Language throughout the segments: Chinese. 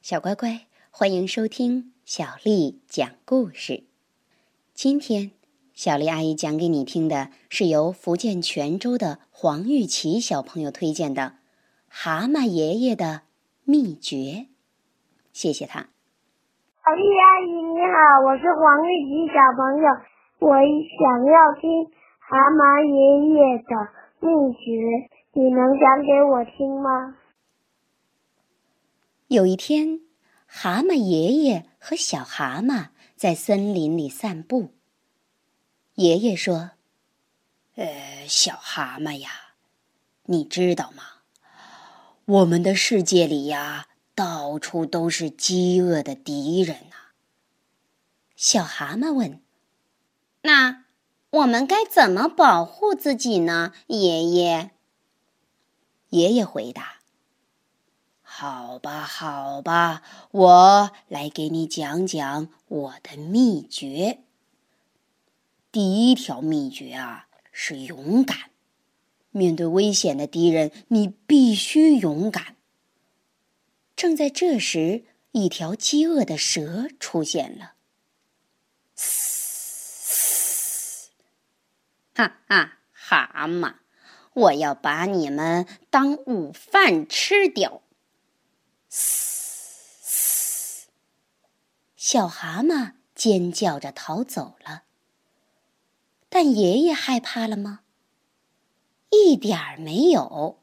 小乖乖，欢迎收听小丽讲故事。今天，小丽阿姨讲给你听的是由福建泉州的黄玉琪小朋友推荐的《蛤蟆爷爷的秘诀》。谢谢他。小丽阿姨你好，我是黄玉琪小朋友，我想要听《蛤蟆爷爷的秘诀》，你能讲给我听吗？有一天，蛤蟆爷爷和小蛤蟆在森林里散步。爷爷说：“呃，小蛤蟆呀，你知道吗？我们的世界里呀，到处都是饥饿的敌人呐。”小蛤蟆问：“那我们该怎么保护自己呢？”爷爷。爷爷回答。好吧，好吧，我来给你讲讲我的秘诀。第一条秘诀啊，是勇敢。面对危险的敌人，你必须勇敢。正在这时，一条饥饿的蛇出现了。嘶！哈哈，蛤蟆，我要把你们当午饭吃掉！嘶！小蛤蟆尖叫着逃走了。但爷爷害怕了吗？一点儿没有。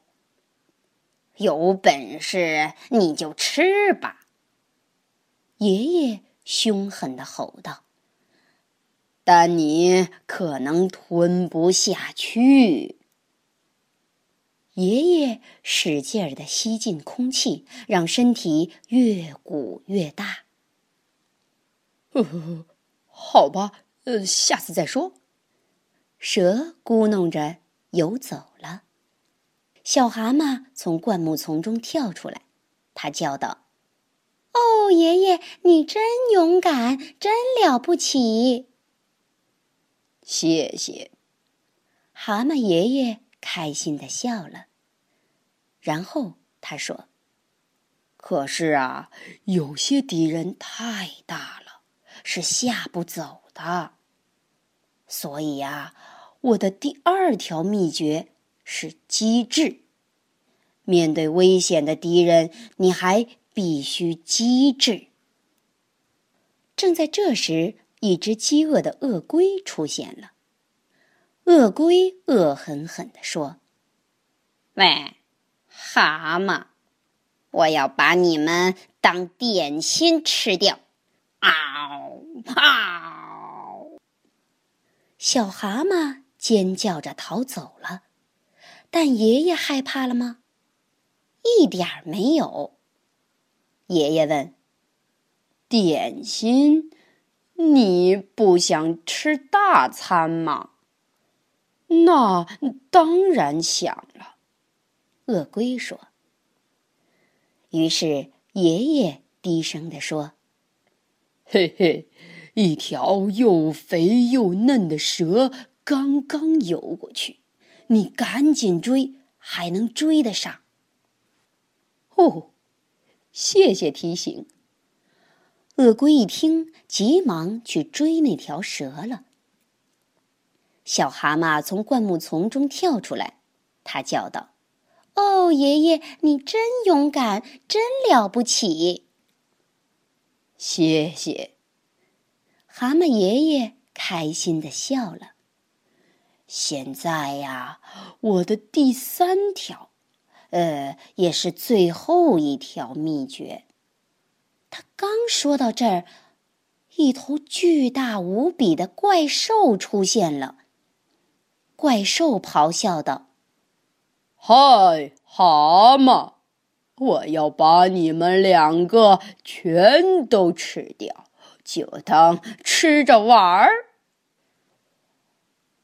有本事你就吃吧！爷爷凶狠的吼道。但你可能吞不下去。爷爷使劲儿的吸进空气，让身体越鼓越大。呵呵，好吧，呃，下次再说。蛇咕哝着游走了。小蛤蟆从灌木丛中跳出来，他叫道：“哦，爷爷，你真勇敢，真了不起！”谢谢。蛤蟆爷爷。开心的笑了，然后他说：“可是啊，有些敌人太大了，是下不走的。所以呀，我的第二条秘诀是机智。面对危险的敌人，你还必须机智。”正在这时，一只饥饿的鳄龟出现了。鳄龟恶狠狠地说：“喂，蛤蟆，我要把你们当点心吃掉！”嗷嗷！小蛤蟆尖叫着逃走了。但爷爷害怕了吗？一点儿没有。爷爷问：“点心，你不想吃大餐吗？”那当然想了，鳄龟说。于是爷爷低声地说：“嘿嘿，一条又肥又嫩的蛇刚刚游过去，你赶紧追，还能追得上。”哦，谢谢提醒。鳄龟一听，急忙去追那条蛇了。小蛤蟆从灌木丛中跳出来，他叫道：“哦，爷爷，你真勇敢，真了不起！”谢谢。蛤蟆爷爷开心的笑了。现在呀，我的第三条，呃，也是最后一条秘诀。他刚说到这儿，一头巨大无比的怪兽出现了。怪兽咆哮道：“嗨，蛤蟆，我要把你们两个全都吃掉，就当吃着玩儿。”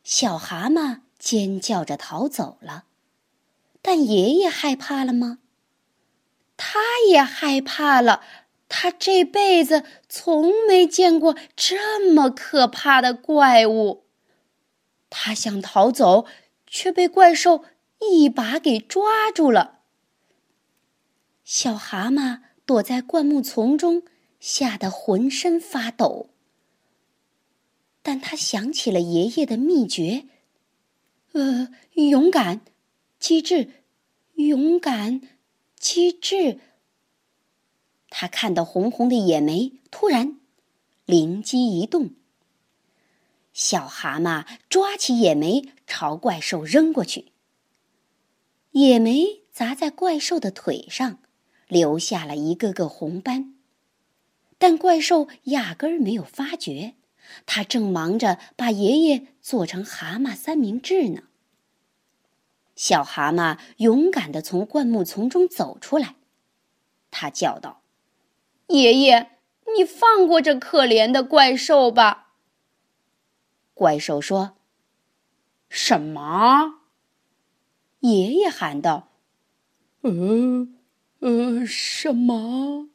小蛤蟆尖叫着逃走了，但爷爷害怕了吗？他也害怕了，他这辈子从没见过这么可怕的怪物。他想逃走，却被怪兽一把给抓住了。小蛤蟆躲在灌木丛中，吓得浑身发抖。但他想起了爷爷的秘诀，呃，勇敢、机智，勇敢、机智。他看到红红的野莓，突然灵机一动。小蛤蟆抓起野莓朝怪兽扔过去，野莓砸在怪兽的腿上，留下了一个个红斑。但怪兽压根儿没有发觉。他正忙着把爷爷做成蛤蟆三明治呢。小蛤蟆勇敢地从灌木丛中走出来，他叫道：“爷爷，你放过这可怜的怪兽吧。”怪兽说：“什么？”爷爷喊道：“呃，呃，什么？”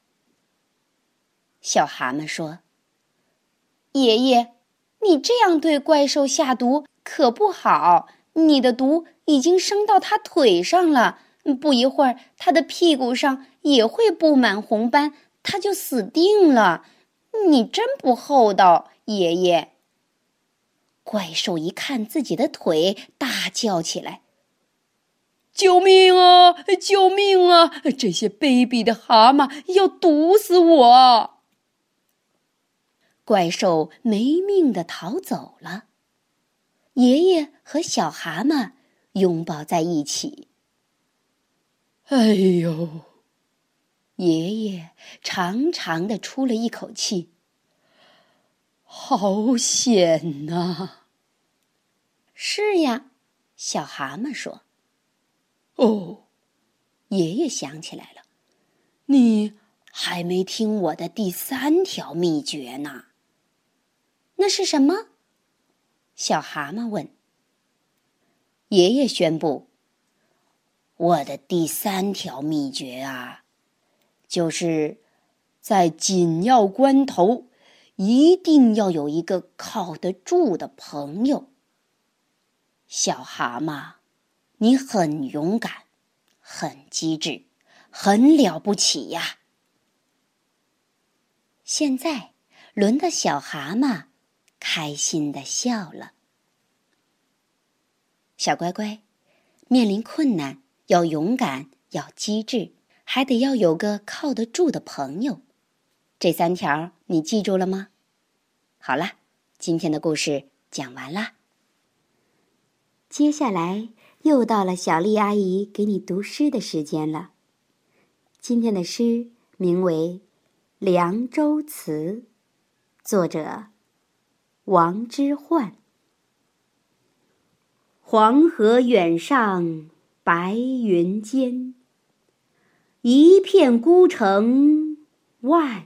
小蛤蟆说。爷爷，你这样对怪兽下毒可不好。你的毒已经升到他腿上了，不一会儿，他的屁股上也会布满红斑，他就死定了。你真不厚道，爷爷。怪兽一看自己的腿，大叫起来：“救命啊！救命啊！这些卑鄙的蛤蟆要毒死我！”怪兽没命的逃走了，爷爷和小蛤蟆拥抱在一起。哎呦！爷爷长长的出了一口气。好险呐！是呀，小蛤蟆说。哦，爷爷想起来了，你还没听我的第三条秘诀呢。那是什么？小蛤蟆问。爷爷宣布：“我的第三条秘诀啊，就是在紧要关头，一定要有一个靠得住的朋友。”小蛤蟆，你很勇敢，很机智，很了不起呀！现在轮到小蛤蟆。开心的笑了，小乖乖，面临困难要勇敢，要机智，还得要有个靠得住的朋友。这三条你记住了吗？好了，今天的故事讲完啦。接下来又到了小丽阿姨给你读诗的时间了。今天的诗名为《凉州词》，作者。王之涣。黄河远上白云间，一片孤城万